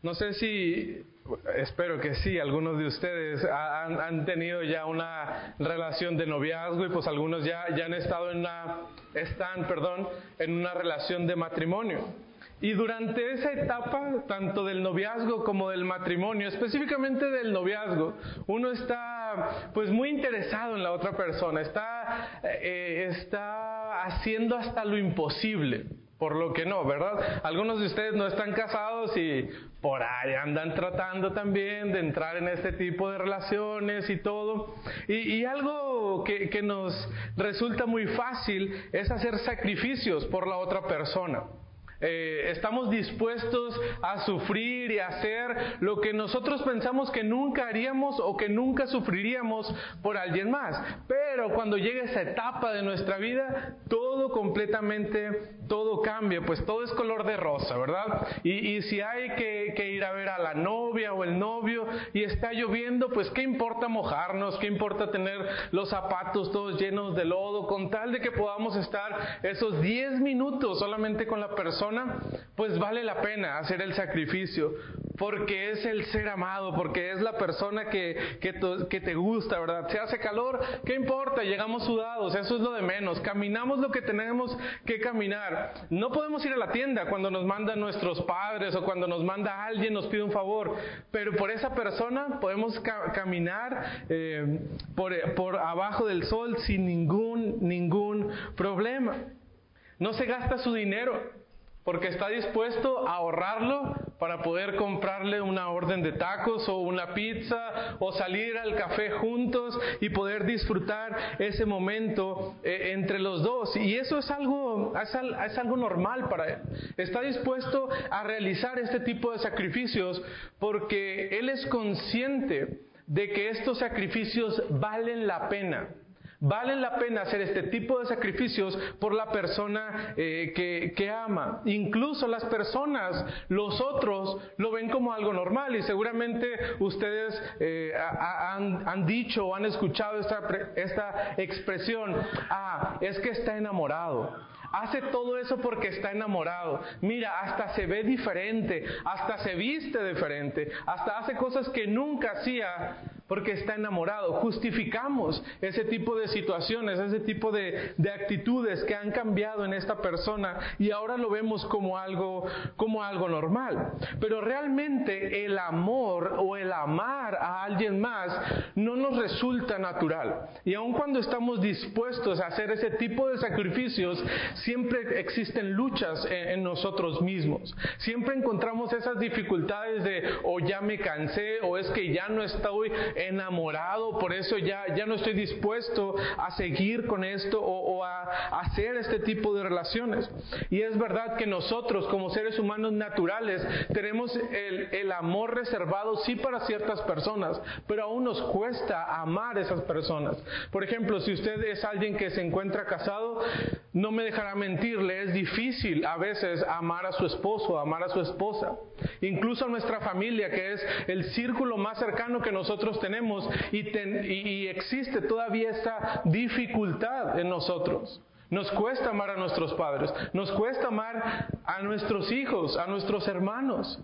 No sé si, espero que sí, algunos de ustedes han, tenido ya una relación de noviazgo y pues algunos ya, ya han estado en una, están, perdón, en una relación de matrimonio. Y durante esa etapa, tanto del noviazgo como del matrimonio, específicamente del noviazgo, uno está pues muy interesado en la otra persona, está, eh, está haciendo hasta lo imposible por lo que no, ¿verdad? Algunos de ustedes no están casados y por ahí andan tratando también de entrar en este tipo de relaciones y todo. Y, algo que nos resulta muy fácil es hacer sacrificios por la otra persona. Eh, estamos dispuestos a sufrir y hacer lo que nosotros pensamos que nunca haríamos o que nunca sufriríamos por alguien más. Pero cuando llega esa etapa de nuestra vida, todo completamente, todo cambia, pues todo es color de rosa, ¿verdad? Y, y si hay que, que ir a ver a la novia o el novio y está lloviendo, pues qué importa mojarnos, qué importa tener los zapatos todos llenos de lodo, con tal de que podamos estar esos 10 minutos solamente con la persona pues vale la pena hacer el sacrificio, porque es el ser amado, porque es la persona que, que, te gusta, ¿verdad? Se hace calor, ¿qué importa? Llegamos sudados, eso es lo de menos, caminamos lo que tenemos que caminar. No podemos ir a la tienda cuando nos mandan nuestros padres o cuando nos manda alguien, nos pide un favor, pero por esa persona podemos caminar eh, por, por abajo del sol sin ningún, ningún problema. No se gasta su dinero porque está dispuesto a ahorrarlo para poder comprarle una orden de tacos o una pizza o salir al café juntos y poder disfrutar ese momento eh, entre los dos. Y eso es algo, es, es algo normal para él. Está dispuesto a realizar este tipo de sacrificios porque él es consciente de que estos sacrificios valen la pena. Valen la pena hacer este tipo de sacrificios por la persona eh, que, ama. Incluso las personas, los otros, lo ven como algo normal y seguramente ustedes eh, han, han, dicho o han escuchado esta, esta expresión, ah, es que está enamorado. Hace todo eso porque está enamorado. Mira, hasta se ve diferente, hasta se viste diferente, hasta hace cosas que nunca hacía porque está enamorado. Justificamos ese tipo de situaciones, ese tipo de, de, actitudes que han cambiado en esta persona y ahora lo vemos como algo, como algo normal. Pero realmente el amor o el amar a alguien más no nos resulta natural. Y aun cuando estamos dispuestos a hacer ese tipo de sacrificios, siempre existen luchas en, en nosotros mismos. Siempre encontramos esas dificultades de o ya me cansé o es que ya no estoy enamorado, por eso ya, ya no estoy dispuesto a seguir con esto o, a, hacer este tipo de relaciones. Y es verdad que nosotros como seres humanos naturales tenemos el, el amor reservado sí para ciertas personas, pero aún nos cuesta amar a esas personas. Por ejemplo, si usted es alguien que se encuentra casado, no me dejará mentirle, es difícil a veces amar a su esposo, amar a su esposa. Incluso a nuestra familia, que es el círculo más cercano que nosotros tenemos y, ten, y, existe todavía esta dificultad en nosotros. Nos cuesta amar a nuestros padres, nos cuesta amar a nuestros hijos, a nuestros hermanos.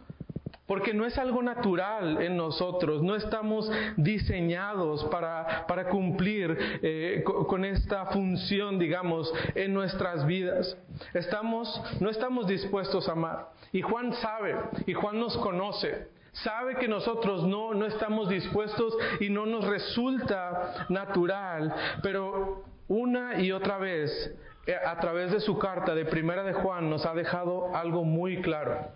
Porque no es algo natural en nosotros, no estamos diseñados para, para cumplir eh, con, esta función, digamos, en nuestras vidas. Estamos, no estamos dispuestos a amar. Y Juan sabe, y Juan nos conoce, sabe que nosotros no, no estamos dispuestos y no nos resulta natural, pero una y otra vez, eh, a través de su carta de Primera de Juan, nos ha dejado algo muy claro.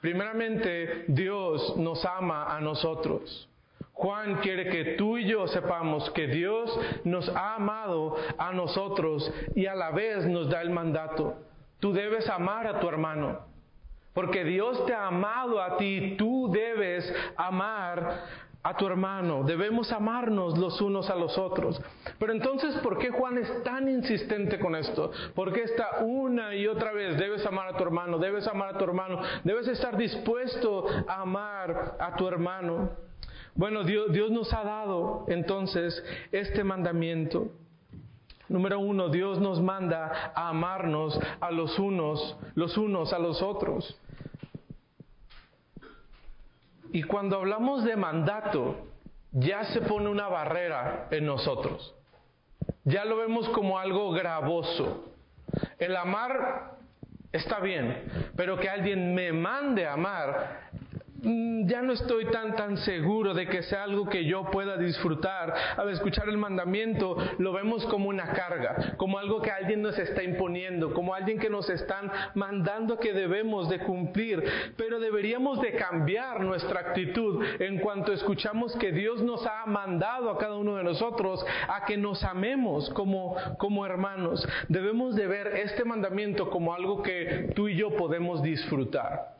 Primeramente, Dios nos ama a nosotros. Juan quiere que tú y yo sepamos que Dios nos ha amado a nosotros y a la vez nos da el mandato. Tú debes amar a tu hermano. Porque Dios te ha amado a ti, tú debes amar a tu hermano, debemos amarnos los unos a los otros. Pero entonces, ¿por qué Juan es tan insistente con esto? ¿Por qué está una y otra vez, debes amar a tu hermano, debes amar a tu hermano, debes estar dispuesto a amar a tu hermano? Bueno, Dios, Dios nos ha dado entonces este mandamiento. Número uno, Dios nos manda a amarnos a los unos, los unos a los otros. Y cuando hablamos de mandato, ya se pone una barrera en nosotros. Ya lo vemos como algo gravoso. El amar está bien, pero que alguien me mande amar ya no estoy tan tan seguro de que sea algo que yo pueda disfrutar. Al escuchar el mandamiento lo vemos como una carga, como algo que alguien nos está imponiendo, como alguien que nos están mandando que debemos de cumplir. Pero deberíamos de cambiar nuestra actitud en cuanto escuchamos que Dios nos ha mandado a cada uno de nosotros a que nos amemos como, como hermanos. Debemos de ver este mandamiento como algo que tú y yo podemos disfrutar.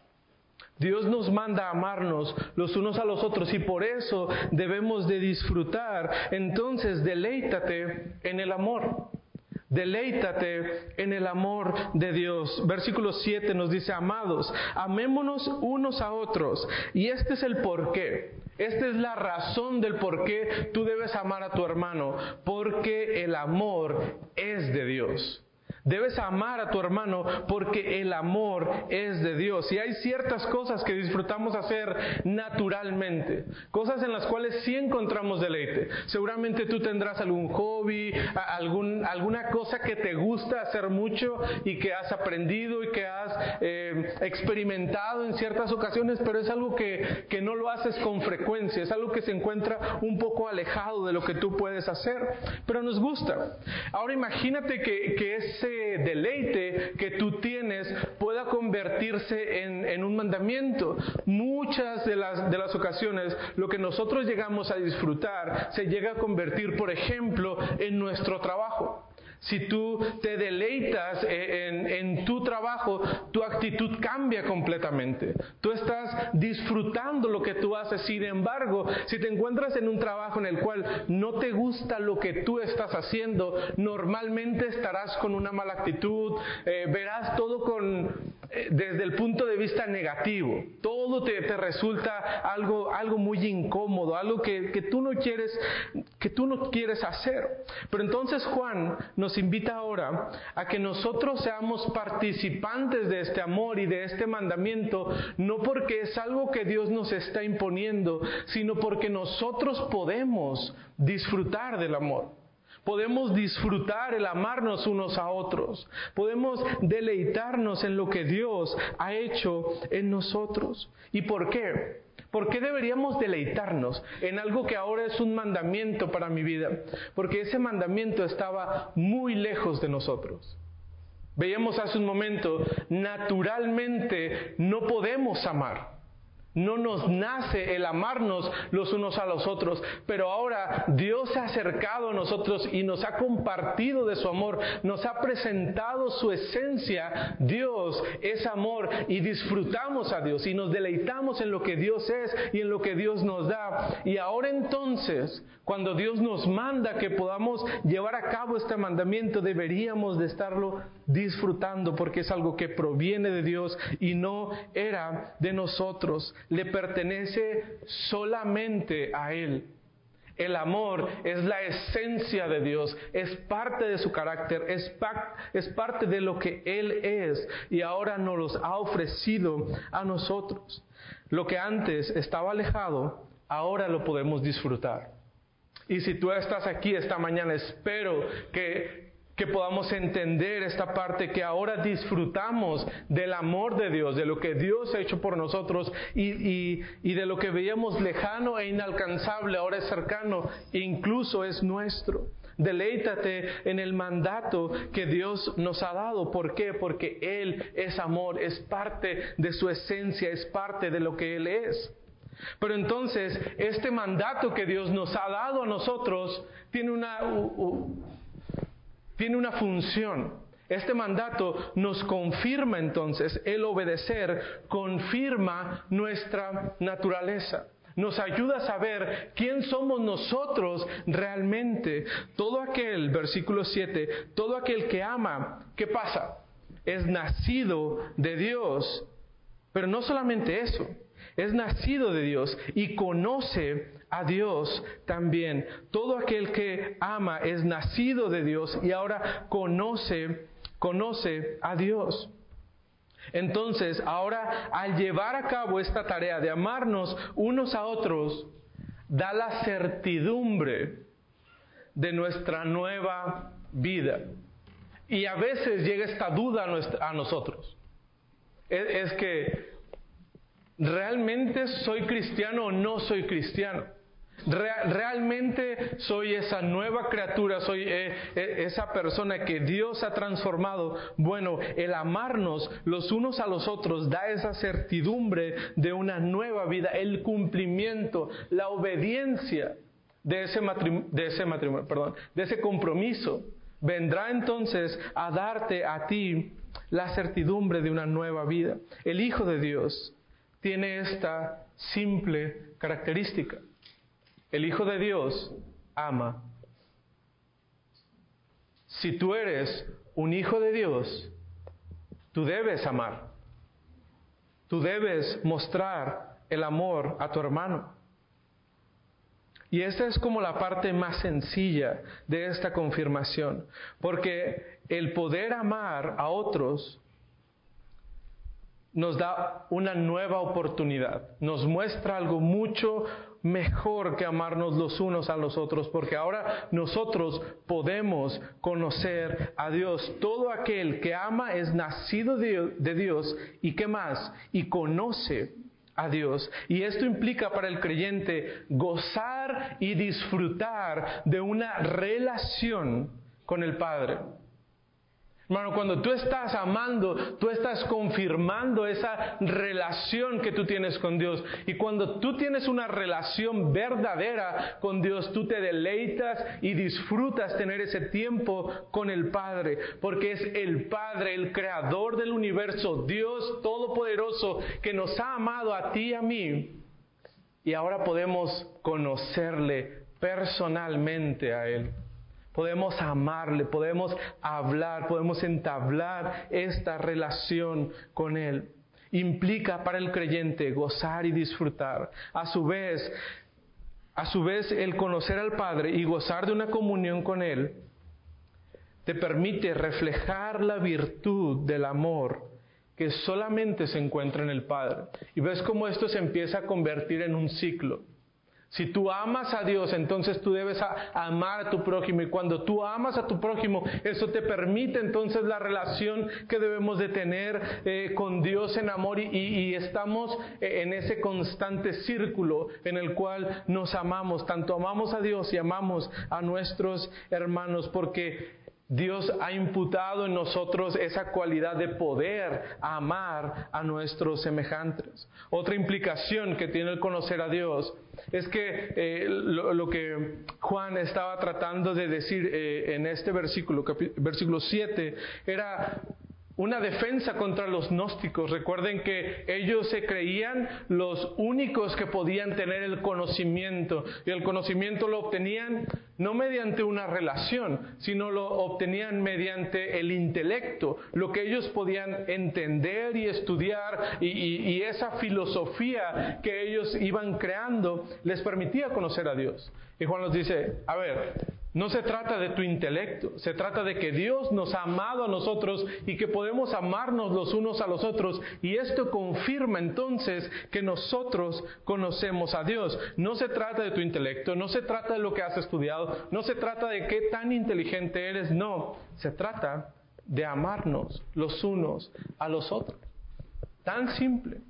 Dios nos manda a amarnos los unos a los otros y por eso debemos de disfrutar. Entonces, deleítate en el amor. Deleítate en el amor de Dios. Versículo 7 nos dice, amados, amémonos unos a otros. Y este es el porqué. Esta es la razón del por qué tú debes amar a tu hermano. Porque el amor es de Dios. Debes amar a tu hermano porque el amor es de Dios. Y hay ciertas cosas que disfrutamos hacer naturalmente, cosas en las cuales sí encontramos deleite. Seguramente tú tendrás algún hobby, algún, alguna cosa que te gusta hacer mucho y que has aprendido y que has eh, experimentado en ciertas ocasiones, pero es algo que, que no lo haces con frecuencia, es algo que se encuentra un poco alejado de lo que tú puedes hacer, pero nos gusta. Ahora imagínate que, que ese deleite que tú tienes pueda convertirse en, un mandamiento. Muchas de las, de las ocasiones lo que nosotros llegamos a disfrutar se llega a convertir, por ejemplo, en nuestro trabajo. Si tú te deleitas e, en, tu trabajo, tu actitud cambia completamente. Tú estás disfrutando lo que tú haces. Sin embargo, si te encuentras en un trabajo en el cual no te gusta lo que tú estás haciendo, normalmente estarás con una mala actitud, eh, verás todo con, eh, desde el punto de vista negativo. Todo te, resulta algo, algo muy incómodo, algo que, que, tú no quieres, que tú no quieres hacer. Pero entonces Juan nos invita ahora a que nosotros seamos participantes de este amor y de este mandamiento, no porque es algo que Dios nos está imponiendo, sino porque nosotros podemos disfrutar del amor. Podemos disfrutar el amarnos unos a otros. Podemos deleitarnos en lo que Dios ha hecho en nosotros. ¿Y por qué? ¿Por qué deberíamos deleitarnos en algo que ahora es un mandamiento para mi vida? Porque ese mandamiento estaba muy lejos de nosotros. Veíamos hace un momento, naturalmente no podemos amar. No nos nace el amarnos los unos a los otros, pero ahora Dios se ha acercado a nosotros y nos ha compartido de su amor, nos ha presentado su esencia. Dios es amor y disfrutamos a Dios y nos deleitamos en lo que Dios es y en lo que Dios nos da. Y ahora entonces, cuando Dios nos manda que podamos llevar a cabo este mandamiento, deberíamos de estarlo disfrutando porque es algo que proviene de Dios y no era de nosotros le pertenece solamente a Él. El amor es la esencia de Dios, es parte de su carácter, es, es, parte de lo que Él es y ahora nos los ha ofrecido a nosotros. Lo que antes estaba alejado, ahora lo podemos disfrutar. Y si tú estás aquí esta mañana, espero que que podamos entender esta parte que ahora disfrutamos del amor de Dios, de lo que Dios ha hecho por nosotros y, y, de lo que veíamos lejano e inalcanzable, ahora es cercano, incluso es nuestro. Deleítate en el mandato que Dios nos ha dado. ¿Por qué? Porque Él es amor, es parte de su esencia, es parte de lo que Él es. Pero entonces, este mandato que Dios nos ha dado a nosotros tiene una, tiene una función. Este mandato nos confirma entonces, el obedecer confirma nuestra naturaleza. Nos ayuda a saber quién somos nosotros realmente. Todo aquel, versículo 7, todo aquel que ama, ¿qué pasa? Es nacido de Dios. Pero no solamente eso, es nacido de Dios y conoce a Dios también. Todo aquel que ama es nacido de Dios y ahora conoce, conoce a Dios. Entonces, ahora al llevar a cabo esta tarea de amarnos unos a otros, da la certidumbre de nuestra nueva vida. Y a veces llega esta duda a nosotros. Es que, ¿realmente soy cristiano o no soy cristiano? Realmente soy esa nueva criatura, soy eh, eh, esa persona que Dios ha transformado. Bueno, el amarnos los unos a los otros da esa certidumbre de una nueva vida, el cumplimiento, la obediencia de ese, de ese matrimonio, perdón, de ese compromiso. Vendrá entonces a darte a ti la certidumbre de una nueva vida. El Hijo de Dios tiene esta simple característica. El Hijo de Dios ama. Si tú eres un hijo de Dios, tú debes amar. Tú debes mostrar el amor a tu hermano. Y esta es como la parte más sencilla de esta confirmación, porque el poder amar a otros nos da una nueva oportunidad, nos muestra algo mucho mejor que amarnos los unos a los otros, porque ahora nosotros podemos conocer a Dios. Todo aquel que ama es nacido de Dios y qué más, y conoce a Dios. Y esto implica para el creyente gozar y disfrutar de una relación con el Padre. Hermano, cuando tú estás amando, tú estás confirmando esa relación que tú tienes con Dios. Y cuando tú tienes una relación verdadera con Dios, tú te deleitas y disfrutas tener ese tiempo con el Padre. Porque es el Padre, el creador del universo, Dios Todopoderoso, que nos ha amado a ti y a mí. Y ahora podemos conocerle personalmente a Él. Podemos amarle, podemos hablar, podemos entablar esta relación con Él. Implica para el creyente gozar y disfrutar. A su vez, a su vez el conocer al Padre y gozar de una comunión con Él te permite reflejar la virtud del amor que solamente se encuentra en el Padre. Y ves cómo esto se empieza a convertir en un ciclo. Si tú amas a Dios, entonces tú debes amar a tu prójimo. Y cuando tú amas a tu prójimo, eso te permite entonces la relación que debemos de tener eh, con Dios en amor. Y, y, estamos eh, en ese constante círculo en el cual nos amamos. Tanto amamos a Dios y amamos a nuestros hermanos. Porque Dios ha imputado en nosotros esa cualidad de poder amar a nuestros semejantes. Otra implicación que tiene el conocer a Dios es que eh, lo, que Juan estaba tratando de decir eh, en este versículo, versículo 7, era una defensa contra los gnósticos. Recuerden que ellos se creían los únicos que podían tener el conocimiento y el conocimiento lo obtenían no mediante una relación, sino lo obtenían mediante el intelecto, lo que ellos podían entender y estudiar y, esa filosofía que ellos iban creando les permitía conocer a Dios. Y Juan nos dice, a ver, no se trata de tu intelecto, se trata de que Dios nos ha amado a nosotros y que podemos amarnos los unos a los otros. Y esto confirma entonces que nosotros conocemos a Dios. No se trata de tu intelecto, no se trata de lo que has estudiado, no se trata de qué tan inteligente eres, no, se trata de amarnos los unos a los otros. Tan simple.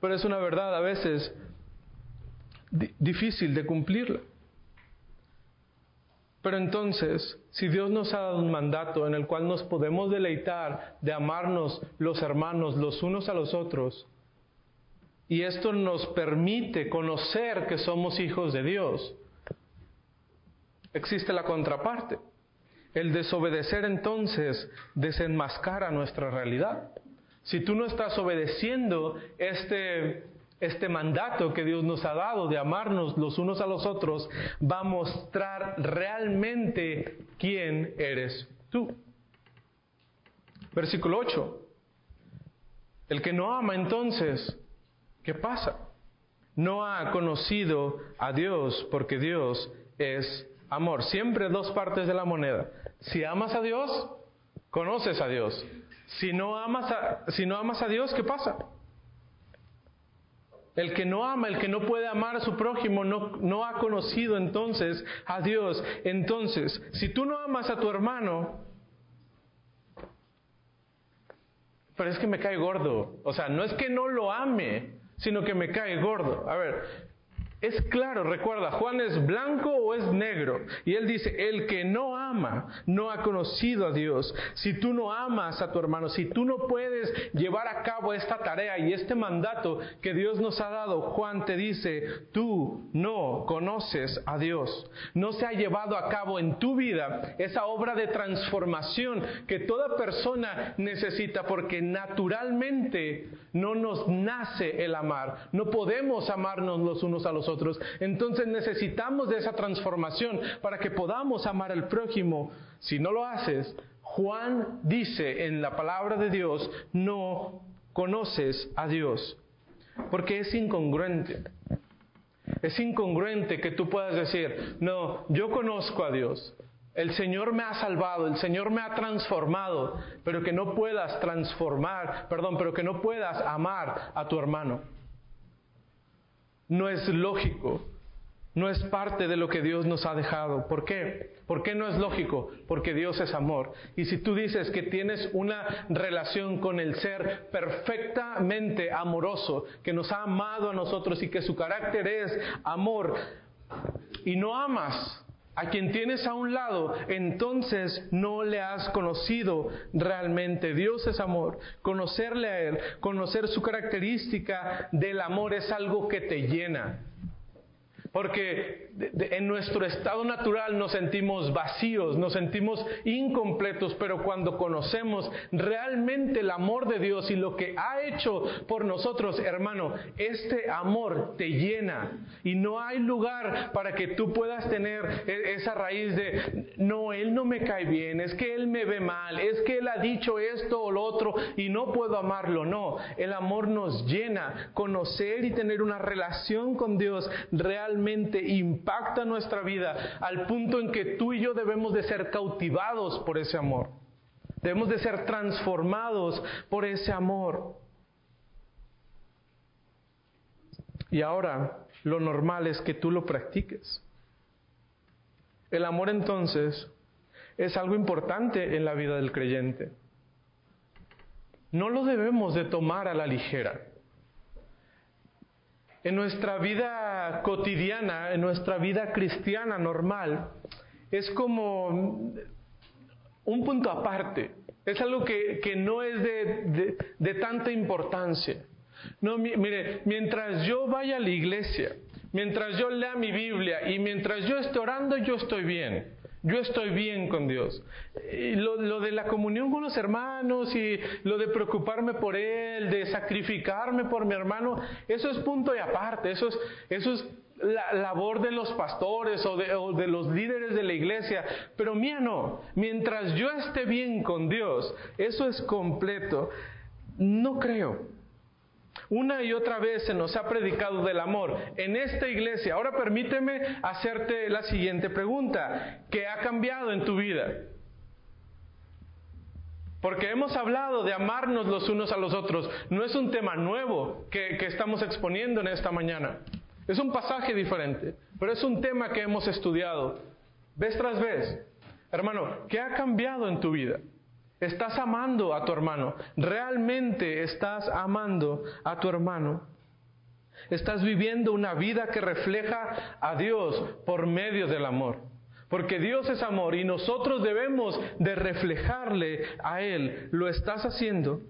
Pero es una verdad a veces difícil de cumplirla. Pero entonces, si Dios nos ha dado un mandato en el cual nos podemos deleitar de amarnos los hermanos los unos a los otros, y esto nos permite conocer que somos hijos de Dios, existe la contraparte. El desobedecer entonces desenmascara nuestra realidad. Si tú no estás obedeciendo este este mandato que Dios nos ha dado de amarnos los unos a los otros va a mostrar realmente quién eres tú. Versículo 8. El que no ama entonces, ¿qué pasa? No ha conocido a Dios porque Dios es amor. Siempre dos partes de la moneda. Si amas a Dios, conoces a Dios. Si no amas a, si no amas a Dios, ¿qué pasa? El que no ama, el que no puede amar a su prójimo, no, no ha conocido entonces a Dios. Entonces, si tú no amas a tu hermano, pero es que me cae gordo. O sea, no es que no lo ame, sino que me cae gordo. A ver, es claro, recuerda, Juan es blanco o es negro. Y él dice, el que no ama no ha conocido a Dios. Si tú no amas a tu hermano, si tú no puedes llevar a cabo esta tarea y este mandato que Dios nos ha dado, Juan te dice, tú no conoces a Dios. No se ha llevado a cabo en tu vida esa obra de transformación que toda persona necesita porque naturalmente no nos nace el amar. No podemos amarnos los unos a los otros entonces necesitamos de esa transformación para que podamos amar al prójimo. Si no lo haces, Juan dice en la palabra de Dios, no conoces a Dios, porque es incongruente. Es incongruente que tú puedas decir, no, yo conozco a Dios, el Señor me ha salvado, el Señor me ha transformado, pero que no puedas transformar, perdón, pero que no puedas amar a tu hermano no es lógico, no es parte de lo que Dios nos ha dejado. ¿Por qué? ¿Por qué no es lógico? Porque Dios es amor. Y si tú dices que tienes una relación con el ser perfectamente amoroso, que nos ha amado a nosotros y que su carácter es amor, y no amas a quien tienes a un lado, entonces no le has conocido realmente. Dios es amor. Conocerle a Él, conocer su característica del amor es algo que te llena. Porque en nuestro estado natural nos sentimos vacíos, nos sentimos incompletos, pero cuando conocemos realmente el amor de Dios y lo que ha hecho por nosotros, hermano, este amor te llena y no hay lugar para que tú puedas tener e, esa raíz de, no, Él no me cae bien, es que Él me ve mal, es que Él ha dicho esto o lo otro y no puedo amarlo. No, el amor nos llena, conocer y tener una relación con Dios realmente impacta nuestra vida al punto en que tú y yo debemos de ser cautivados por ese amor. Debemos de ser transformados por ese amor. Y ahora lo normal es que tú lo practiques. El amor entonces es algo importante en la vida del creyente. No lo debemos de tomar a la ligera. En nuestra vida cotidiana, en nuestra vida cristiana normal, es como un punto aparte. Es algo que, no es de, tanta importancia. No, mire, mientras yo vaya a la iglesia, mientras yo lea mi Biblia y mientras yo esté orando, yo estoy bien. Yo estoy bien con Dios. Y lo, de la comunión con los hermanos y lo de preocuparme por Él, de sacrificarme por mi hermano, eso es punto y aparte, eso es, eso es la labor de los pastores o de, o de los líderes de la iglesia, pero mía no. Mientras yo esté bien con Dios, eso es completo. No creo una y otra vez se nos ha predicado del amor en esta iglesia. Ahora permíteme hacerte la siguiente pregunta. ¿Qué ha cambiado en tu vida? Porque hemos hablado de amarnos los unos a los otros. No es un tema nuevo que, que, estamos exponiendo en esta mañana. Es un pasaje diferente, pero es un tema que hemos estudiado vez tras vez. Hermano, ¿qué ha cambiado en tu vida? Estás amando a tu hermano. Realmente estás amando a tu hermano. Estás viviendo una vida que refleja a Dios por medio del amor. Porque Dios es amor y nosotros debemos de reflejarle a Él. ¿Lo estás haciendo?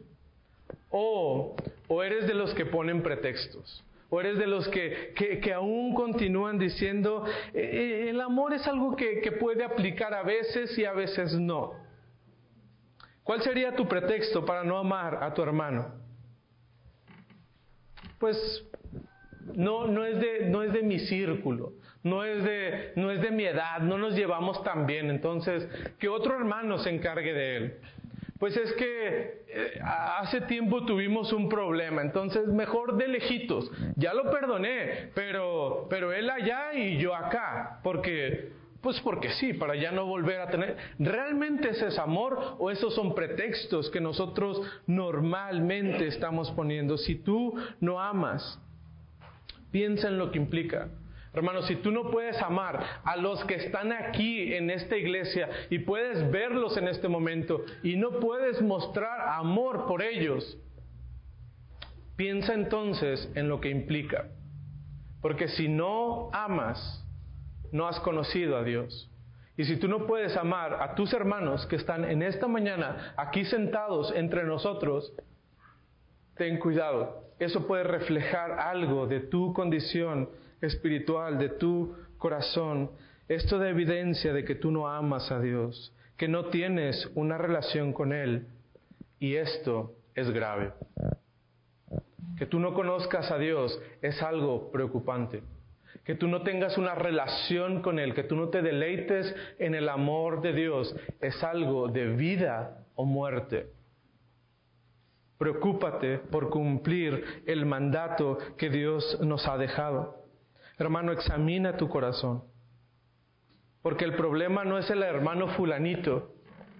O, eres de los que ponen pretextos. O eres de los que, que, aún continúan diciendo, eh, eh, el amor es algo que, que puede aplicar a veces y a veces no. ¿Cuál sería tu pretexto para no amar a tu hermano? Pues no, no, es de, no es de mi círculo, no es de, no es de mi edad, no nos llevamos tan bien, entonces que otro hermano se encargue de él. Pues es que eh, hace tiempo tuvimos un problema, entonces mejor de lejitos. Ya lo perdoné, pero, pero él allá y yo acá, porque Pues porque sí, para ya no volver a tener. ¿Realmente ese es amor o esos son pretextos que nosotros normalmente estamos poniendo? Si tú no amas, piensa en lo que implica. Hermano, si tú no puedes amar a los que están aquí en esta iglesia y puedes verlos en este momento y no puedes mostrar amor por ellos, piensa entonces en lo que implica. Porque si no amas, no has conocido a Dios. Y si tú no puedes amar a tus hermanos que están en esta mañana aquí sentados entre nosotros, ten cuidado. Eso puede reflejar algo de tu condición espiritual, de tu corazón. Esto da evidencia de que tú no amas a Dios, que no tienes una relación con Él. Y esto es grave. Que tú no conozcas a Dios es algo preocupante que tú no tengas una relación con Él, que tú no te deleites en el amor de Dios, es algo de vida o muerte. Preocúpate por cumplir el mandato que Dios nos ha dejado. Hermano, examina tu corazón. Porque el problema no es el hermano fulanito,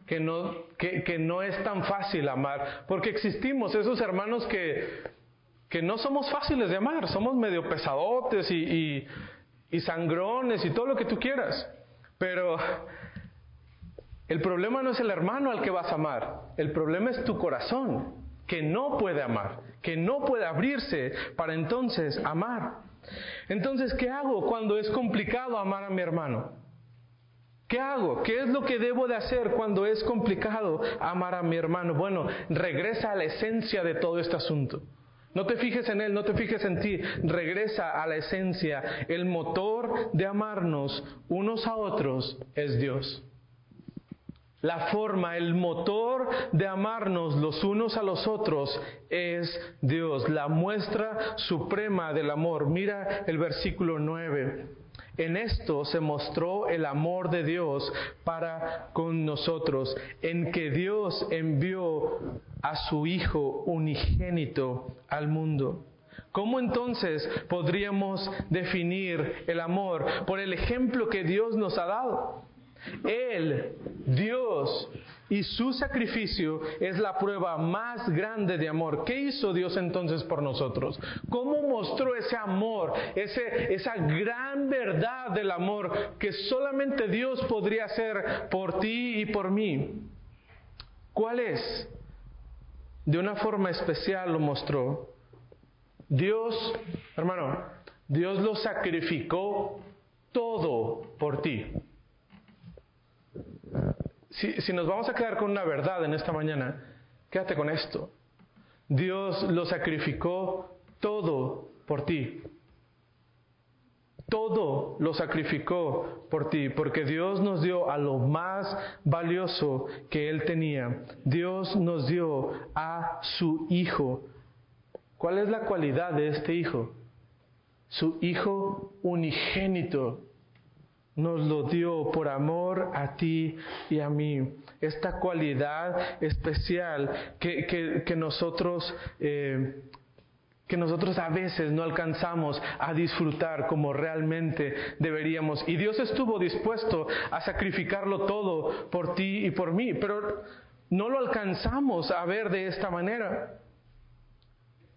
que no, que, no es tan fácil amar. Porque existimos esos hermanos que que no somos fáciles de amar, somos medio pesadotes y, y, sangrones y todo lo que tú quieras. Pero el problema no es el hermano al que vas a amar, el problema es tu corazón, que no puede amar, que no puede abrirse para entonces amar. Entonces, ¿qué hago cuando es complicado amar a mi hermano? ¿Qué hago? ¿Qué es lo que debo de hacer cuando es complicado amar a mi hermano? Bueno, regresa a la esencia de todo este asunto. No te fijes en Él, no te fijes en ti. Regresa a la esencia. El motor de amarnos unos a otros es Dios. La forma, el motor de amarnos los unos a los otros es Dios, la muestra suprema del amor. Mira el versículo 9. En esto se mostró el amor de Dios para con nosotros, en que Dios envió a su Hijo unigénito al mundo. ¿Cómo entonces podríamos definir el amor? Por el ejemplo que Dios nos ha dado. Él, Dios, y su sacrificio es la prueba más grande de amor. ¿Qué hizo Dios entonces por nosotros? ¿Cómo mostró ese amor, ese, esa gran verdad del amor que solamente Dios podría hacer por ti y por mí? ¿Cuál es? De una forma especial lo mostró. Dios, hermano, Dios lo sacrificó todo por ti. Si, nos vamos a quedar con una verdad en esta mañana, quédate con esto. Dios lo sacrificó todo por ti. Todo lo sacrificó por ti, porque Dios nos dio a lo más valioso que Él tenía. Dios nos dio a su Hijo. ¿Cuál es la cualidad de este Hijo? Su Hijo unigénito nos lo dio por amor a ti y a mí. Esta cualidad especial que, que, nosotros... Eh, que nosotros a veces no alcanzamos a disfrutar como realmente deberíamos. Y Dios estuvo dispuesto a sacrificarlo todo por ti y por mí, pero no lo alcanzamos a ver de esta manera.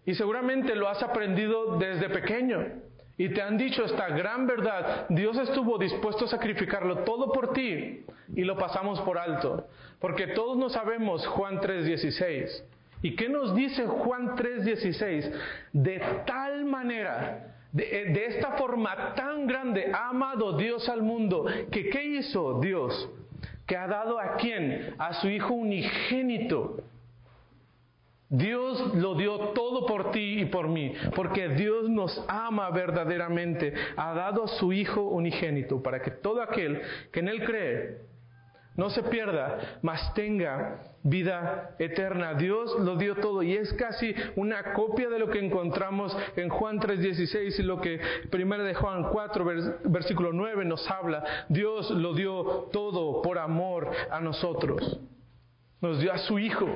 Y seguramente lo has aprendido desde pequeño. Y te han dicho esta gran verdad, Dios estuvo dispuesto a sacrificarlo todo por ti y lo pasamos por alto. Porque todos no sabemos Juan 3:16. ¿Y qué nos dice Juan 3:16? De tal manera, de, de, esta forma tan grande, ha amado Dios al mundo, que ¿qué hizo Dios? Que ha dado a quién? A su Hijo unigénito Dios lo dio todo por ti y por mí, porque Dios nos ama verdaderamente. Ha dado a su Hijo unigénito para que todo aquel que en Él cree no se pierda, mas tenga vida eterna. Dios lo dio todo y es casi una copia de lo que encontramos en Juan 3:16 y lo que primero de Juan 4 versículo 9 nos habla. Dios lo dio todo por amor a nosotros. Nos dio a su Hijo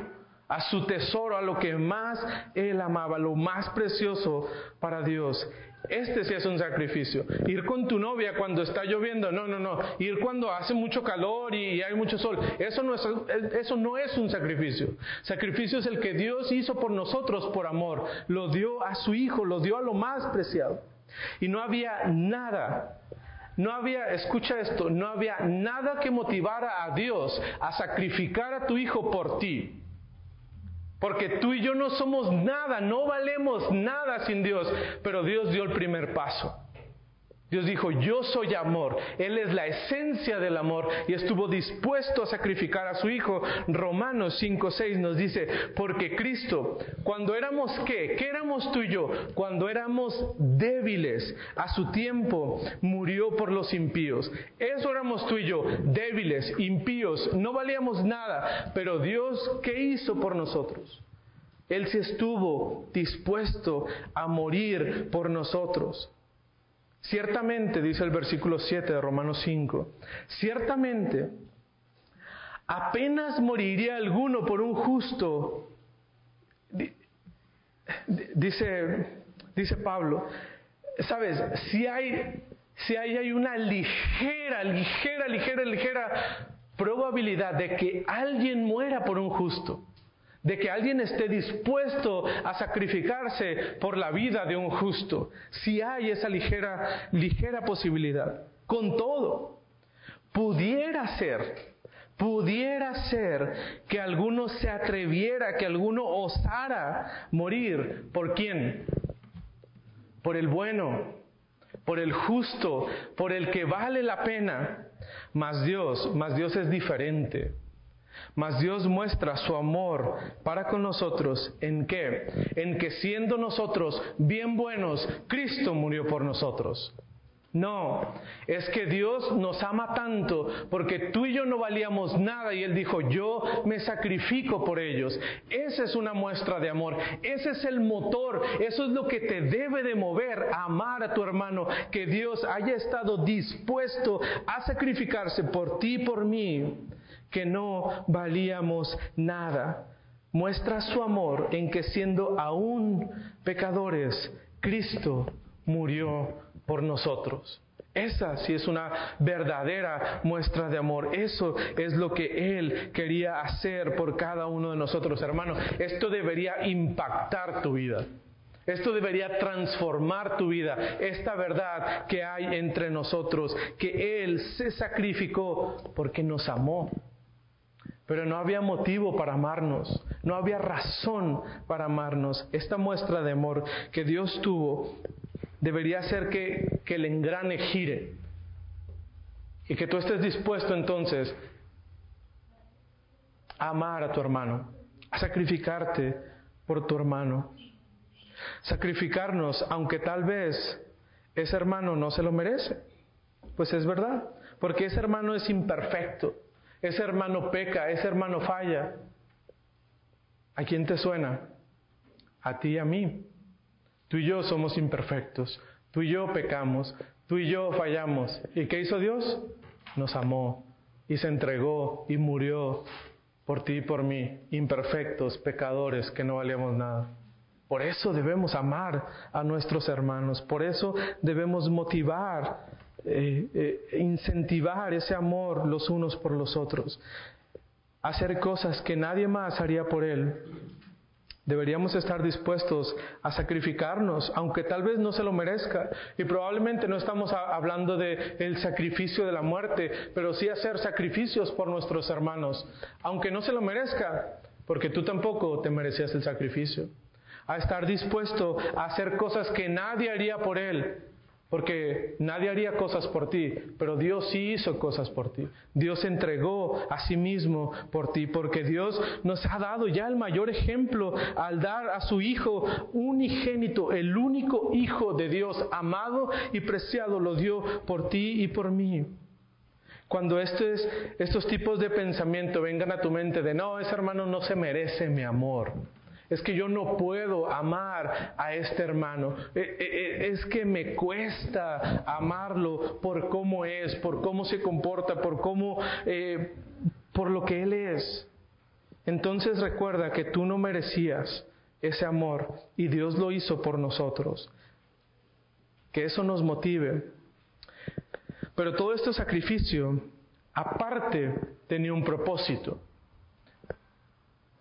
a su tesoro, a lo que más él amaba, lo más precioso para Dios. Este sí es un sacrificio. Ir con tu novia cuando está lloviendo, no, no, no. Ir cuando hace mucho calor y hay mucho sol, eso no es, eso no es un sacrificio. Sacrificio es el que Dios hizo por nosotros por amor. Lo dio a su Hijo, lo dio a lo más preciado. Y no había nada no había, escucha esto, no había nada que motivara a Dios a sacrificar a tu hijo por ti. Porque tú y yo no somos nada, no valemos nada sin Dios, pero Dios dio el primer paso. Dios dijo, yo soy amor. Él es la esencia del amor y estuvo dispuesto a sacrificar a su Hijo. Romanos 5.6 nos dice, porque Cristo, cuando éramos qué? ¿Qué éramos tú y yo? Cuando éramos débiles, a su tiempo murió por los impíos. Eso éramos tú y yo, débiles, impíos, no valíamos nada. Pero Dios, ¿qué hizo por nosotros? Él se estuvo dispuesto a morir por nosotros. Ciertamente, dice el versículo 7 de Romanos 5, ciertamente apenas moriría alguno por un justo, dice, dice Pablo, sabes, si hay, si hay, hay una ligera, ligera, ligera, ligera probabilidad de que alguien muera por un justo, de que alguien esté dispuesto a sacrificarse por la vida de un justo, si hay esa ligera, ligera posibilidad. Con todo, pudiera ser, pudiera ser que alguno se atreviera, que alguno osara morir. ¿Por quién? Por el bueno, por el justo, por el que vale la pena. Mas Dios, mas Dios es diferente. Mas Dios muestra su amor para con nosotros en qué? En que siendo nosotros bien buenos, Cristo murió por nosotros. No, es que Dios nos ama tanto porque tú y yo no valíamos nada y Él dijo, yo me sacrifico por ellos. Esa es una muestra de amor, ese es el motor, eso es lo que te debe de mover a amar a tu hermano, que Dios haya estado dispuesto a sacrificarse por ti y por mí que no valíamos nada. Muestra su amor en que siendo aún pecadores, Cristo murió por nosotros. Esa sí es una verdadera muestra de amor. Eso es lo que Él quería hacer por cada uno de nosotros, hermanos. Esto debería impactar tu vida. Esto debería transformar tu vida. Esta verdad que hay entre nosotros, que Él se sacrificó porque nos amó. Pero no había motivo para amarnos, no había razón para amarnos. Esta muestra de amor que Dios tuvo debería ser que, que el engrane gire y que tú estés dispuesto entonces a amar a tu hermano, a sacrificarte por tu hermano. Sacrificarnos, aunque tal vez ese hermano no se lo merece. Pues es verdad, porque ese hermano es imperfecto. Ese hermano peca, ese hermano falla. ¿A quién te suena? A ti y a mí. Tú y yo somos imperfectos. Tú y yo pecamos. Tú y yo fallamos. ¿Y qué hizo Dios? Nos amó y se entregó y murió por ti y por mí, imperfectos, pecadores, que no valíamos nada. Por eso debemos amar a nuestros hermanos, por eso debemos motivar eh, eh, incentivar ese amor los unos por los otros, hacer cosas que nadie más haría por él. Deberíamos estar dispuestos a sacrificarnos, aunque tal vez no se lo merezca. Y probablemente no estamos hablando de el sacrificio de la muerte, pero sí hacer sacrificios por nuestros hermanos, aunque no se lo merezca, porque tú tampoco te merecías el sacrificio. A estar dispuesto a hacer cosas que nadie haría por él, porque nadie haría cosas por ti, pero Dios sí hizo cosas por ti. Dios entregó a sí mismo por ti, porque Dios nos ha dado ya el mayor ejemplo al dar a su Hijo unigénito, el único Hijo de Dios, amado y preciado, lo dio por ti y por mí. Cuando estos, estos tipos de pensamiento vengan a tu mente de, no, ese hermano no se merece mi amor es que yo no puedo amar a este hermano, eh, eh, eh, es que me cuesta amarlo por cómo es, por cómo se comporta, por cómo, por lo que él es. entonces recuerda que tú no merecías ese amor y Dios lo hizo por nosotros. Que eso nos motive. Pero todo este sacrificio, aparte, tenía un propósito.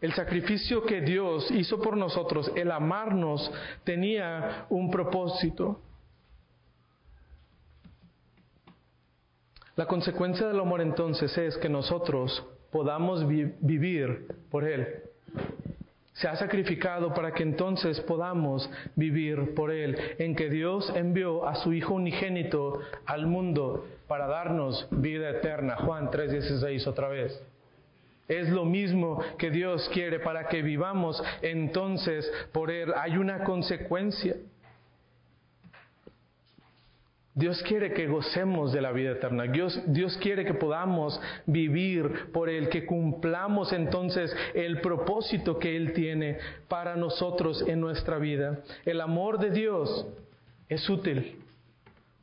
El sacrificio que Dios hizo por nosotros, el amarnos, tenía un propósito. La consecuencia del amor entonces es que nosotros podamos vivir por Él. Se ha sacrificado para que entonces podamos vivir por Él, en que Dios envió a su Hijo unigénito al mundo para darnos vida eterna. Juan 3:16 otra vez. Es lo mismo que Dios quiere para que vivamos entonces por Él. Hay una consecuencia. Dios quiere que gocemos de la vida eterna. Dios, Dios quiere que podamos vivir por Él, que cumplamos entonces el propósito que Él tiene para nosotros en nuestra vida. El amor de Dios es útil.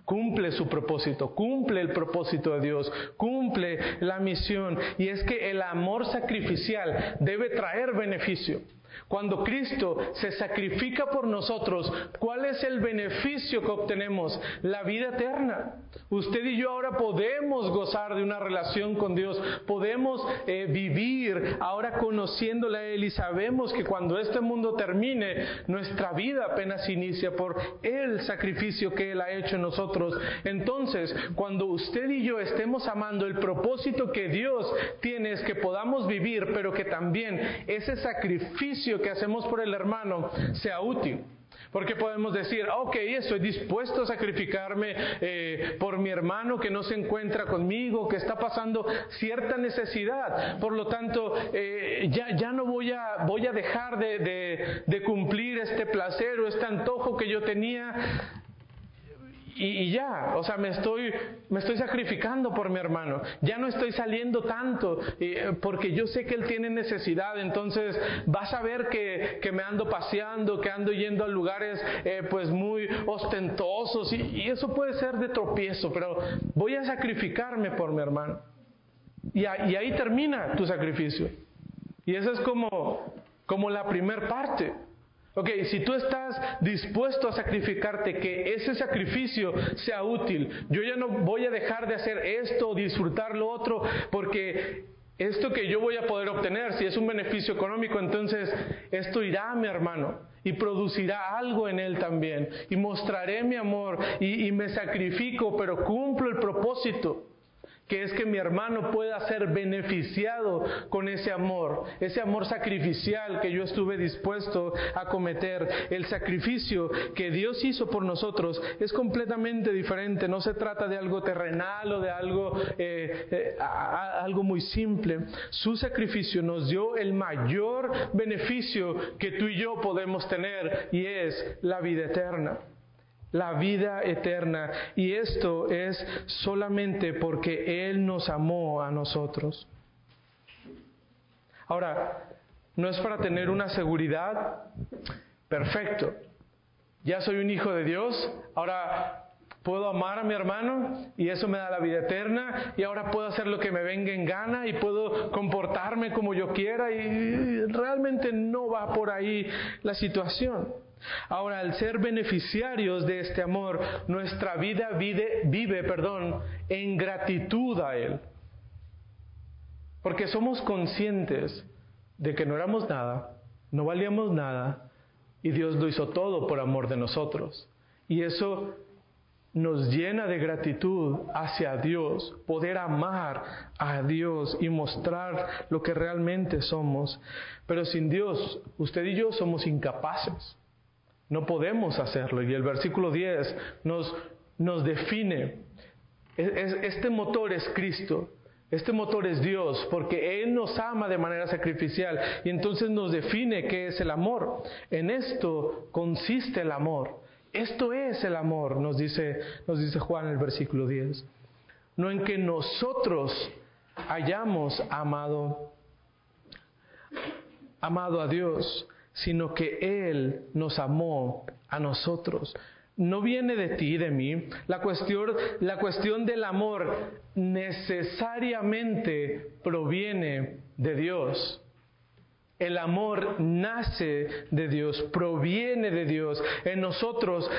Cumple su propósito, cumple el propósito de Dios, cumple la misión. Y es que el amor sacrificial debe traer beneficio. Cuando Cristo se sacrifica por nosotros, ¿cuál es el beneficio que obtenemos? La vida eterna. Usted y yo ahora podemos gozar de una relación con Dios, podemos eh, vivir ahora conociéndole a Él y sabemos que cuando este mundo termine, nuestra vida apenas inicia por el sacrificio que Él ha hecho en nosotros. Entonces, cuando usted y yo estemos amando, el propósito que Dios tiene es que podamos vivir, pero que también ese sacrificio que hacemos por el hermano sea útil. Porque podemos decir, ok, estoy dispuesto a sacrificarme eh, por mi hermano que no se encuentra conmigo, que está pasando cierta necesidad. Por lo tanto, eh, ya, ya, no voy a, voy a dejar de, de cumplir este placer o este antojo que yo tenía y, ya, o sea, me estoy, me estoy sacrificando por mi hermano. Ya no estoy saliendo tanto eh, porque yo sé que él tiene necesidad. Entonces vas a ver que, que me ando paseando, que ando yendo a lugares eh, pues muy ostentosos y, y, eso puede ser de tropiezo, pero voy a sacrificarme por mi hermano. Y, y ahí termina tu sacrificio. Y eso es como, como la primer parte. Ok, si tú estás dispuesto a sacrificarte, que ese sacrificio sea útil. Yo ya no voy a dejar de hacer esto, disfrutar lo otro, porque esto que yo voy a poder obtener, si es un beneficio económico, entonces esto irá a mi hermano y producirá algo en él también. Y mostraré mi amor y, y me sacrifico, pero cumplo el propósito que es que mi hermano pueda ser beneficiado con ese amor, ese amor sacrificial que yo estuve dispuesto a cometer. El sacrificio que Dios hizo por nosotros es completamente diferente, no se trata de algo terrenal o de algo, eh, eh, algo muy simple. Su sacrificio nos dio el mayor beneficio que tú y yo podemos tener y es la vida eterna la vida eterna. Y esto es solamente porque Él nos amó a nosotros. Ahora, no es para tener una seguridad perfecto. Ya soy un hijo de Dios, ahora puedo amar a mi hermano y eso me da la vida eterna y ahora puedo hacer lo que me venga en gana y puedo comportarme como yo quiera y realmente no va por ahí la situación. Ahora, al ser beneficiarios de este amor, nuestra vida vive, perdón, en gratitud a Él. Porque somos conscientes de que no éramos nada, no valíamos nada, y Dios lo hizo todo por amor de nosotros. Y eso nos llena de gratitud hacia Dios, poder amar a Dios y mostrar lo que realmente somos. Pero sin Dios, usted y yo somos incapaces. No podemos hacerlo. Y el versículo 10 nos, nos define. este motor es Cristo. Este motor es Dios, porque Él nos ama de manera sacrificial y entonces nos define qué es el amor. En esto consiste el amor. Esto es el amor, nos dice, nos dice Juan en el versículo 10. No en que nosotros hayamos amado, amado a Dios, sino que Él nos amó a nosotros. No viene de ti, de mí. La cuestión, la cuestión del amor necesariamente proviene de Dios. El amor nace de Dios, proviene de Dios. En nosotros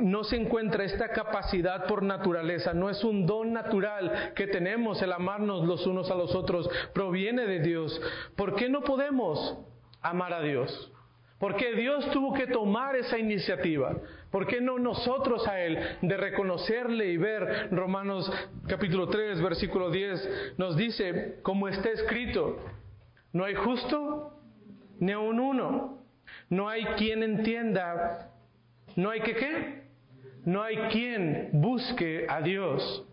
no se encuentra esta capacidad por naturaleza, no es un don natural que tenemos el amarnos los unos a los otros, proviene de Dios. ¿Por qué no podemos amar a Dios? ¿Por qué Dios tuvo que tomar esa iniciativa? ¿Por qué no nosotros a Él de reconocerle y ver Romanos capítulo 3, versículo 10 nos dice, como está escrito, no hay justo ni aun uno. No hay quien entienda. No hay que qué. No hay quien busque a Dios.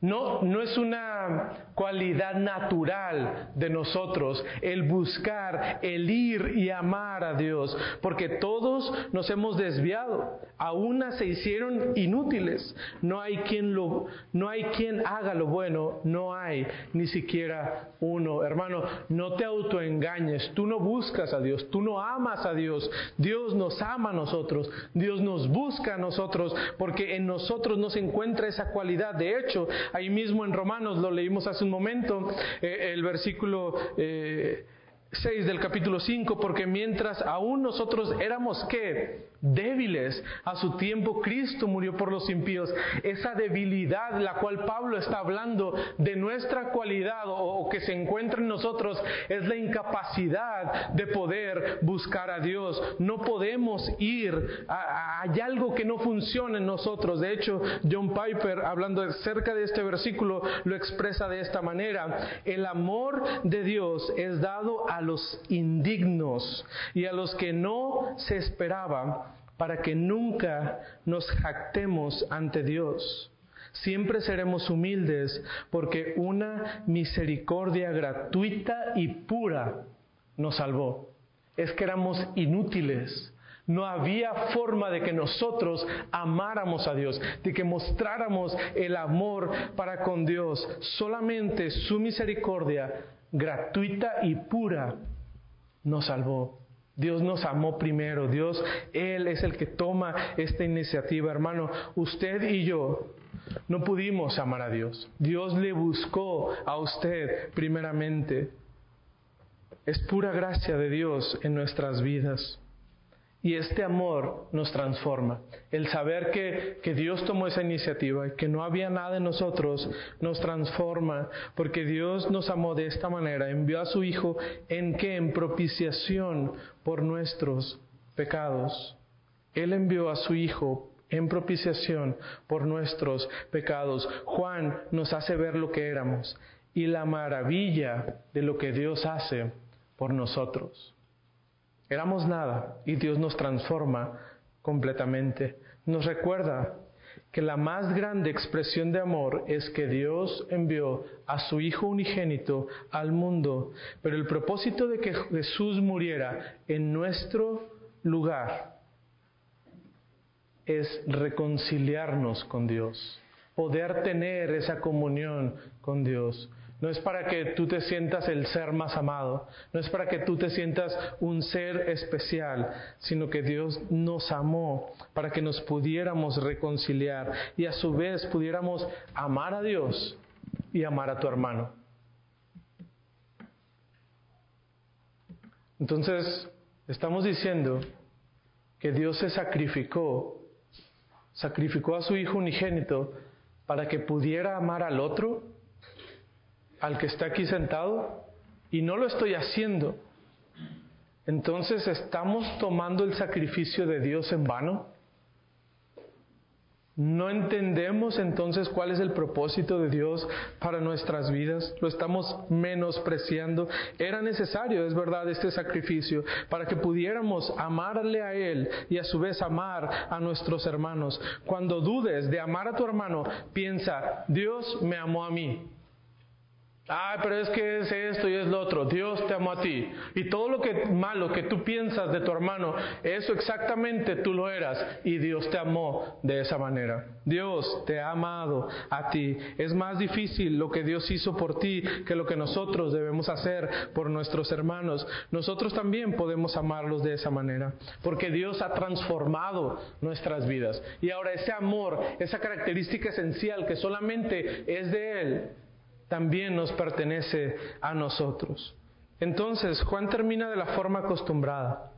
No, no es una cualidad natural de nosotros el buscar, el ir y amar a Dios, porque todos nos hemos desviado, a una se hicieron inútiles. No hay quien lo no hay quien haga lo bueno, no hay ni siquiera uno. Hermano, no te autoengañes, tú no buscas a Dios, tú no amas a Dios. Dios nos ama a nosotros, Dios nos busca a nosotros, porque en nosotros no se encuentra esa cualidad. De hecho, Ahí mismo en Romanos lo leímos hace un momento, eh, el versículo eh, 6 del capítulo 5, porque mientras aún nosotros éramos que débiles, a su tiempo Cristo murió por los impíos. Esa debilidad la cual Pablo está hablando de nuestra cualidad o, que se encuentra en nosotros es la incapacidad de poder buscar a Dios. No podemos ir, a, hay algo que no funciona en nosotros. De hecho, John Piper, hablando cerca de este versículo, lo expresa de esta manera. El amor de Dios es dado a los indignos y a los que no se esperaba para que nunca nos jactemos ante Dios. Siempre seremos humildes porque una misericordia gratuita y pura nos salvó. Es que éramos inútiles. No había forma de que nosotros amáramos a Dios, de que mostráramos el amor para con Dios. Solamente su misericordia gratuita y pura nos salvó. Dios nos amó primero, Dios, Él es el que toma esta iniciativa, hermano. Usted y yo no pudimos amar a Dios. Dios le buscó a usted primeramente. Es pura gracia de Dios en nuestras vidas. Y este amor nos transforma. El saber que, que, Dios tomó esa iniciativa y que no había nada en nosotros nos transforma porque Dios nos amó de esta manera. Envió a su Hijo en que en propiciación por nuestros pecados. Él envió a su Hijo en propiciación por nuestros pecados. Juan nos hace ver lo que éramos y la maravilla de lo que Dios hace por nosotros. Éramos nada y Dios nos transforma completamente. Nos recuerda que la más grande expresión de amor es que Dios envió a su Hijo unigénito al mundo, pero el propósito de que Jesús muriera en nuestro lugar es reconciliarnos con Dios, poder tener esa comunión con Dios. No es para que tú te sientas el ser más amado, no es para que tú te sientas un ser especial, sino que Dios nos amó para que nos pudiéramos reconciliar y a su vez pudiéramos amar a Dios y amar a tu hermano. Entonces, estamos diciendo que Dios se sacrificó, sacrificó a su Hijo unigénito para que pudiera amar al otro al que está aquí sentado y no lo estoy haciendo, entonces estamos tomando el sacrificio de Dios en vano. No entendemos entonces cuál es el propósito de Dios para nuestras vidas, lo estamos menospreciando. Era necesario, es verdad, este sacrificio para que pudiéramos amarle a Él y a su vez amar a nuestros hermanos. Cuando dudes de amar a tu hermano, piensa, Dios me amó a mí, Ah, pero es que es esto y es lo otro. Dios te amó a ti. Y todo lo que malo que tú piensas de tu hermano, eso exactamente tú lo eras. Y Dios te amó de esa manera. Dios te ha amado a ti. Es más difícil lo que Dios hizo por ti que lo que nosotros debemos hacer por nuestros hermanos. Nosotros también podemos amarlos de esa manera. Porque Dios ha transformado nuestras vidas. Y ahora ese amor, esa característica esencial que solamente es de Él, también nos pertenece a nosotros. Entonces, Juan termina de la forma acostumbrada,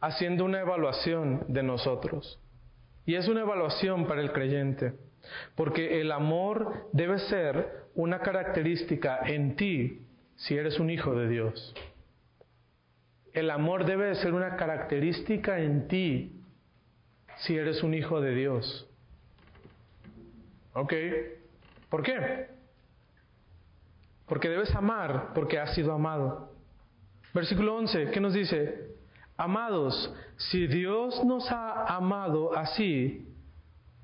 haciendo una evaluación de nosotros. Y es una evaluación para el creyente, porque el amor debe ser una característica en ti si eres un hijo de Dios. El amor debe de ser una característica en ti si eres un hijo de Dios. ¿Ok? ¿Por qué? Porque debes amar porque has sido amado. Versículo 11, ¿qué nos dice? Amados, si Dios nos ha amado así,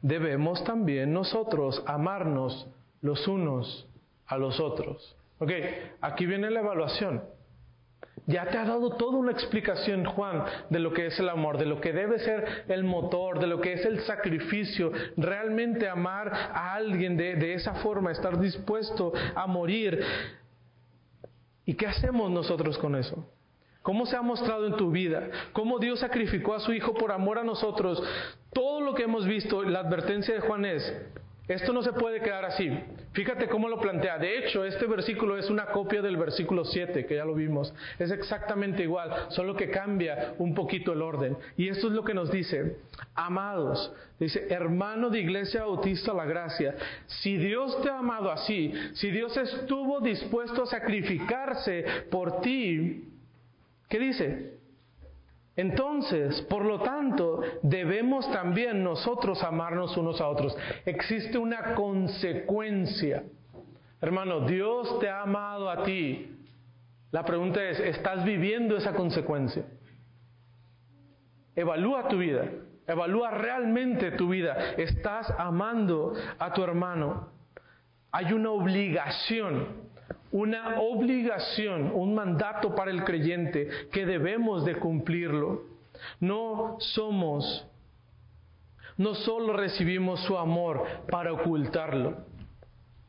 debemos también nosotros amarnos los unos a los otros. Ok, aquí viene la evaluación. Ya te ha dado toda una explicación, Juan, de lo que es el amor, de lo que debe ser el motor, de lo que es el sacrificio, realmente amar a alguien de, esa forma, estar dispuesto a morir. ¿Y qué hacemos nosotros con eso? ¿Cómo se ha mostrado en tu vida? ¿Cómo Dios sacrificó a su Hijo por amor a nosotros? Todo lo que hemos visto, la advertencia de Juan es, esto no se puede quedar así. Fíjate cómo lo plantea. De hecho, este versículo es una copia del versículo 7, que ya lo vimos. Es exactamente igual, solo que cambia un poquito el orden. Y esto es lo que nos dice. Amados, dice, hermano de Iglesia Bautista La Gracia, si Dios te ha amado así, si Dios estuvo dispuesto a sacrificarse por ti, ¿qué dice? Entonces, por lo tanto, debemos también nosotros amarnos unos a otros. Existe una consecuencia. Hermano, Dios te ha amado a ti. La pregunta es, ¿estás viviendo esa consecuencia? Evalúa tu vida. Evalúa realmente tu vida. ¿Estás amando a tu hermano? Hay una obligación una obligación, un mandato para el creyente que debemos de cumplirlo. No somos, no solo recibimos su amor para ocultarlo.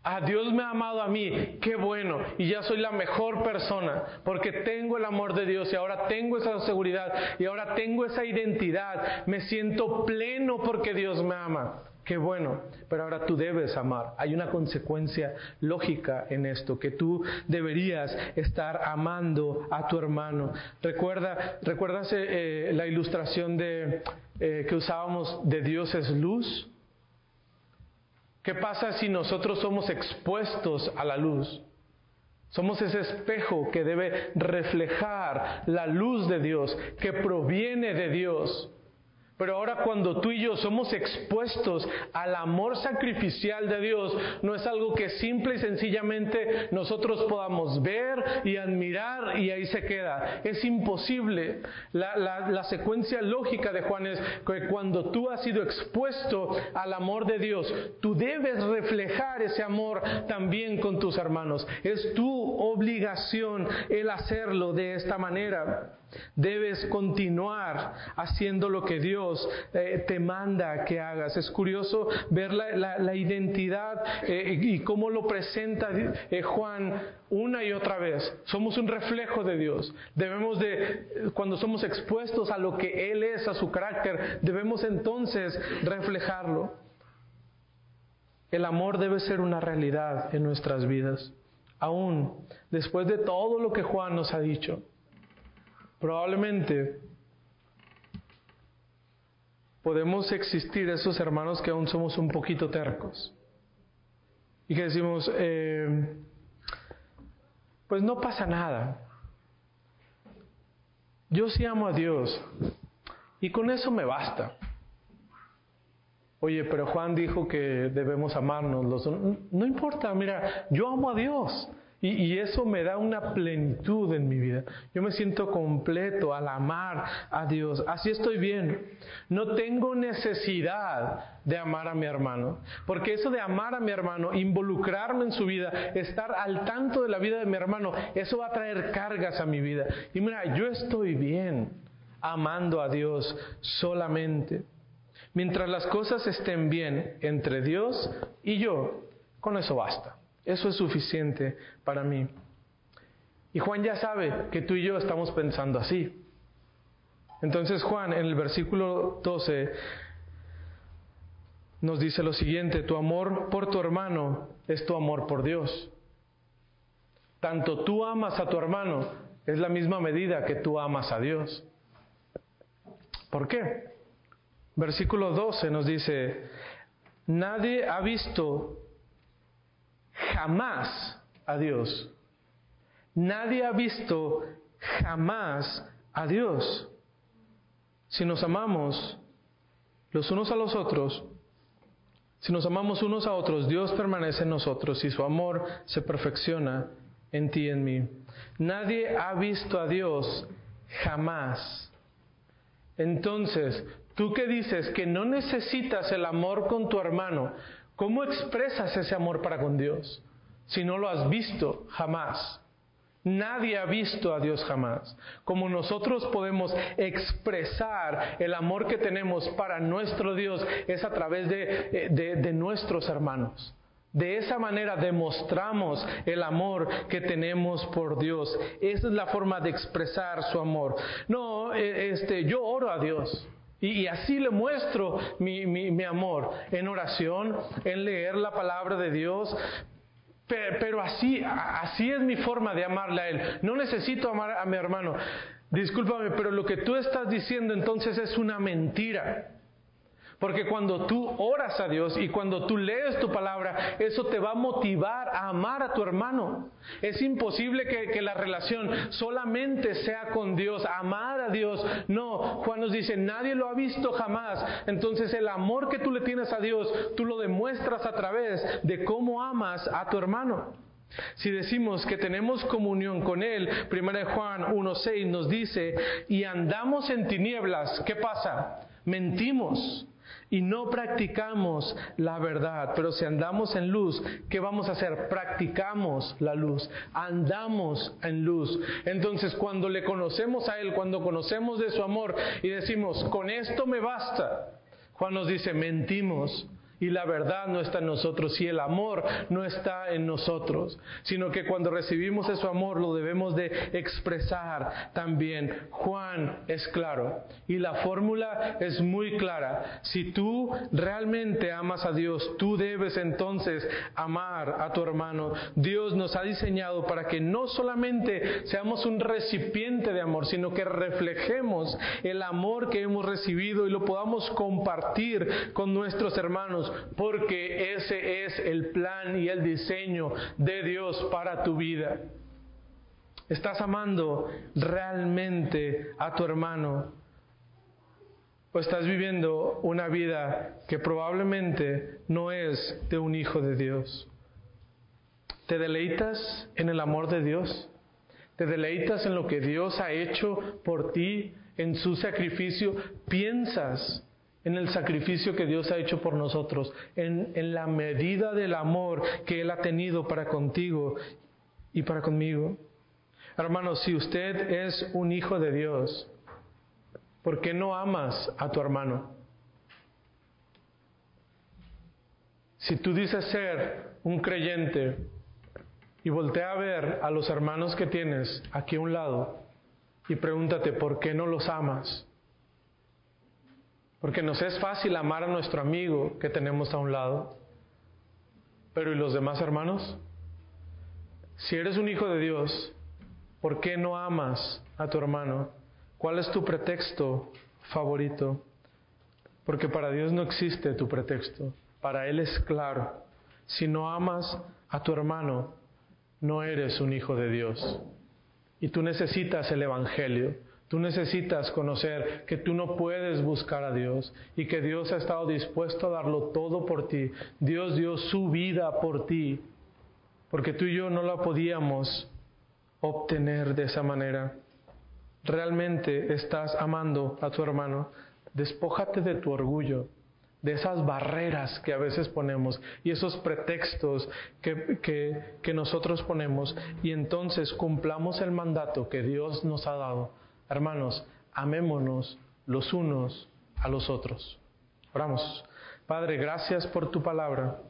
Ah, Dios me ha amado a mí, qué bueno, y ya soy la mejor persona, porque tengo el amor de Dios y ahora tengo esa seguridad y ahora tengo esa identidad, me siento pleno porque Dios me ama. Qué bueno, pero ahora tú debes amar. Hay una consecuencia lógica en esto, que tú deberías estar amando a tu hermano. Recuerda, ¿Recuerdas eh, la ilustración de, eh, que usábamos de Dios es luz? ¿Qué pasa si nosotros somos expuestos a la luz? Somos ese espejo que debe reflejar la luz de Dios, que proviene de Dios. Pero ahora cuando tú y yo somos expuestos al amor sacrificial de Dios, no es algo que simple y sencillamente nosotros podamos ver y admirar y ahí se queda. Es imposible. La, la secuencia lógica de Juan es que cuando tú has sido expuesto al amor de Dios, tú debes reflejar ese amor también con tus hermanos. Es tu obligación el hacerlo de esta manera. Debes continuar haciendo lo que Dios eh, te manda que hagas. Es curioso ver la, identidad eh, y cómo lo presenta eh, Juan una y otra vez. Somos un reflejo de Dios. Debemos de, cuando somos expuestos a lo que Él es, a su carácter, debemos entonces reflejarlo. El amor debe ser una realidad en nuestras vidas. Aún después de todo lo que Juan nos ha dicho, Probablemente podemos existir esos hermanos que aún somos un poquito tercos y que decimos, eh, pues no pasa nada. Yo sí amo a Dios y con eso me basta. Oye, pero Juan dijo que debemos amarnos. Los... No importa, mira, yo amo a Dios. Y, eso me da una plenitud en mi vida. Yo me siento completo al amar a Dios. Así estoy bien. No tengo necesidad de amar a mi hermano. Porque eso de amar a mi hermano, involucrarme en su vida, estar al tanto de la vida de mi hermano, eso va a traer cargas a mi vida. Y mira, yo estoy bien amando a Dios solamente. Mientras las cosas estén bien entre Dios y yo, con eso basta. Eso es suficiente para mí. Y Juan ya sabe que tú y yo estamos pensando así. Entonces Juan en el versículo 12 nos dice lo siguiente, tu amor por tu hermano es tu amor por Dios. tanto tú amas a tu hermano, es la misma medida que tú amas a Dios. ¿Por qué? Versículo 12 nos dice, nadie ha visto jamás a Dios. Nadie ha visto jamás a Dios. Si nos amamos los unos a los otros, si nos amamos unos a otros, Dios permanece en nosotros y su amor se perfecciona en ti y en mí. Nadie ha visto a Dios jamás. Entonces, tú que dices que no necesitas el amor con tu hermano, ¿cómo expresas ese amor para con Dios si no lo has visto jamás? Nadie ha visto a Dios jamás. Como nosotros podemos expresar el amor que tenemos para nuestro Dios es a través de, de, nuestros hermanos. De esa manera demostramos el amor que tenemos por Dios. Esa es la forma de expresar su amor. No, e, este, yo oro a Dios. Y, así le muestro mi, mi, amor en oración, en leer la palabra de Dios, pero así, así es mi forma de amarle a Él. No necesito amar a mi hermano. Discúlpame, pero lo que tú estás diciendo entonces es una mentira. Porque cuando tú oras a Dios y cuando tú lees tu palabra, eso te va a motivar a amar a tu hermano. Es imposible que, la relación solamente sea con Dios, amar a Dios. No, Juan nos dice, nadie lo ha visto jamás. Entonces el amor que tú le tienes a Dios, tú lo demuestras a través de cómo amas a tu hermano. Si decimos que tenemos comunión con Él, 1 Juan 1.6 nos dice, y andamos en tinieblas, ¿qué pasa? Mentimos y no practicamos la verdad. Pero si andamos en luz, ¿qué vamos a hacer? Practicamos la luz, andamos en luz. Entonces cuando le conocemos a Él, cuando conocemos de su amor y decimos, con esto me basta, Juan nos dice, mentimos y la verdad no está en nosotros y el amor no está en nosotros, sino que cuando recibimos ese amor lo debemos de expresar también. Juan es claro y la fórmula es muy clara. Si tú realmente amas a Dios, tú debes entonces amar a tu hermano. Dios nos ha diseñado para que no solamente seamos un recipiente de amor, sino que reflejemos el amor que hemos recibido y lo podamos compartir con nuestros hermanos porque ese es el plan y el diseño de Dios para tu vida. ¿Estás amando realmente a tu hermano? ¿O estás viviendo una vida que probablemente no es de un hijo de Dios? ¿Te deleitas en el amor de Dios? ¿Te deleitas en lo que Dios ha hecho por ti, en su sacrificio? ¿Piensas en el sacrificio que Dios ha hecho por nosotros, en, en, la medida del amor que Él ha tenido para contigo y para conmigo. Hermanos, si usted es un hijo de Dios, ¿por qué no amas a tu hermano? Si tú dices ser un creyente y voltea a ver a los hermanos que tienes aquí a un lado y pregúntate, ¿por qué no los amas? Porque nos es fácil amar a nuestro amigo que tenemos a un lado. Pero ¿y los demás hermanos? Si eres un hijo de Dios, ¿por qué no amas a tu hermano? ¿Cuál es tu pretexto favorito? Porque para Dios no existe tu pretexto. Para Él es claro. Si no amas a tu hermano, no eres un hijo de Dios. Y tú necesitas el Evangelio. Tú necesitas conocer que tú no puedes buscar a Dios y que Dios ha estado dispuesto a darlo todo por ti. Dios dio su vida por ti, porque tú y yo no la podíamos obtener de esa manera. Realmente estás amando a tu hermano. Despójate de tu orgullo, de esas barreras que a veces ponemos y esos pretextos que, que, que nosotros ponemos y entonces cumplamos el mandato que Dios nos ha dado Hermanos, amémonos los unos a los otros. Oramos. Padre, gracias por tu palabra.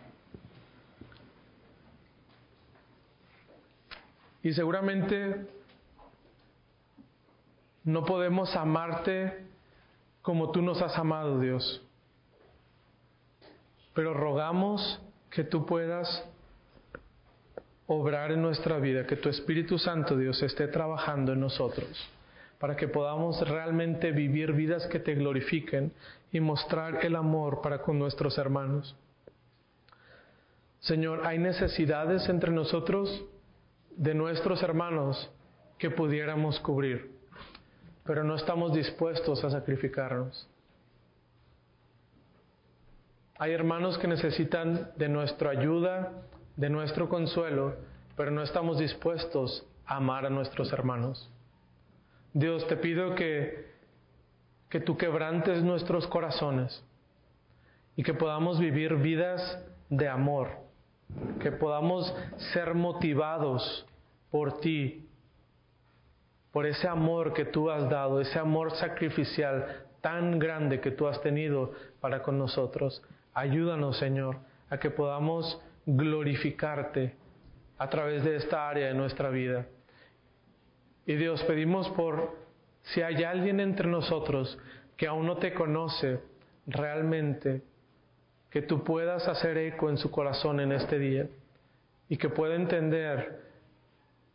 Y seguramente no podemos amarte como tú nos has amado, Dios. Pero rogamos que tú puedas obrar en nuestra vida, que tu Espíritu Santo, Dios, esté trabajando en nosotros, para que podamos realmente vivir vidas que te glorifiquen y mostrar el amor para con nuestros hermanos. Señor, hay necesidades entre nosotros de nuestros hermanos que pudiéramos cubrir, pero no estamos dispuestos a sacrificarnos. Hay hermanos que necesitan de nuestra ayuda, de nuestro consuelo, pero no estamos dispuestos a amar a nuestros hermanos. Dios, te pido que, que tú quebrantes nuestros corazones y que podamos vivir vidas de amor, que podamos ser motivados por ti, por ese amor que tú has dado, ese amor sacrificial tan grande que tú has tenido para con nosotros. Ayúdanos, Señor, a que podamos glorificarte a través de esta área de nuestra vida. Y Dios, pedimos por si hay alguien entre nosotros que aún no te conoce realmente, que tú puedas hacer eco en su corazón en este día y que pueda entender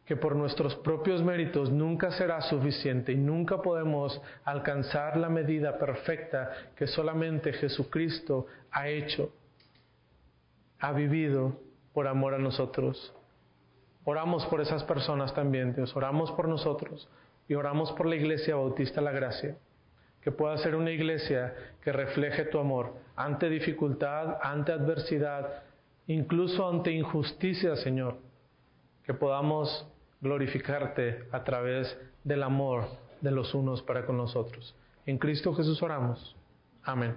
que por nuestros propios méritos nunca será suficiente y nunca podemos alcanzar la medida perfecta que solamente Jesucristo ha hecho, ha vivido por amor a nosotros. Oramos por esas personas también, Dios, oramos por nosotros y oramos por la Iglesia Bautista La Gracia, que pueda ser una iglesia que refleje tu amor ante dificultad, ante adversidad, incluso ante injusticia, Señor, que podamos glorificarte a través del amor de los unos para con nosotros. En Cristo Jesús oramos. Amén.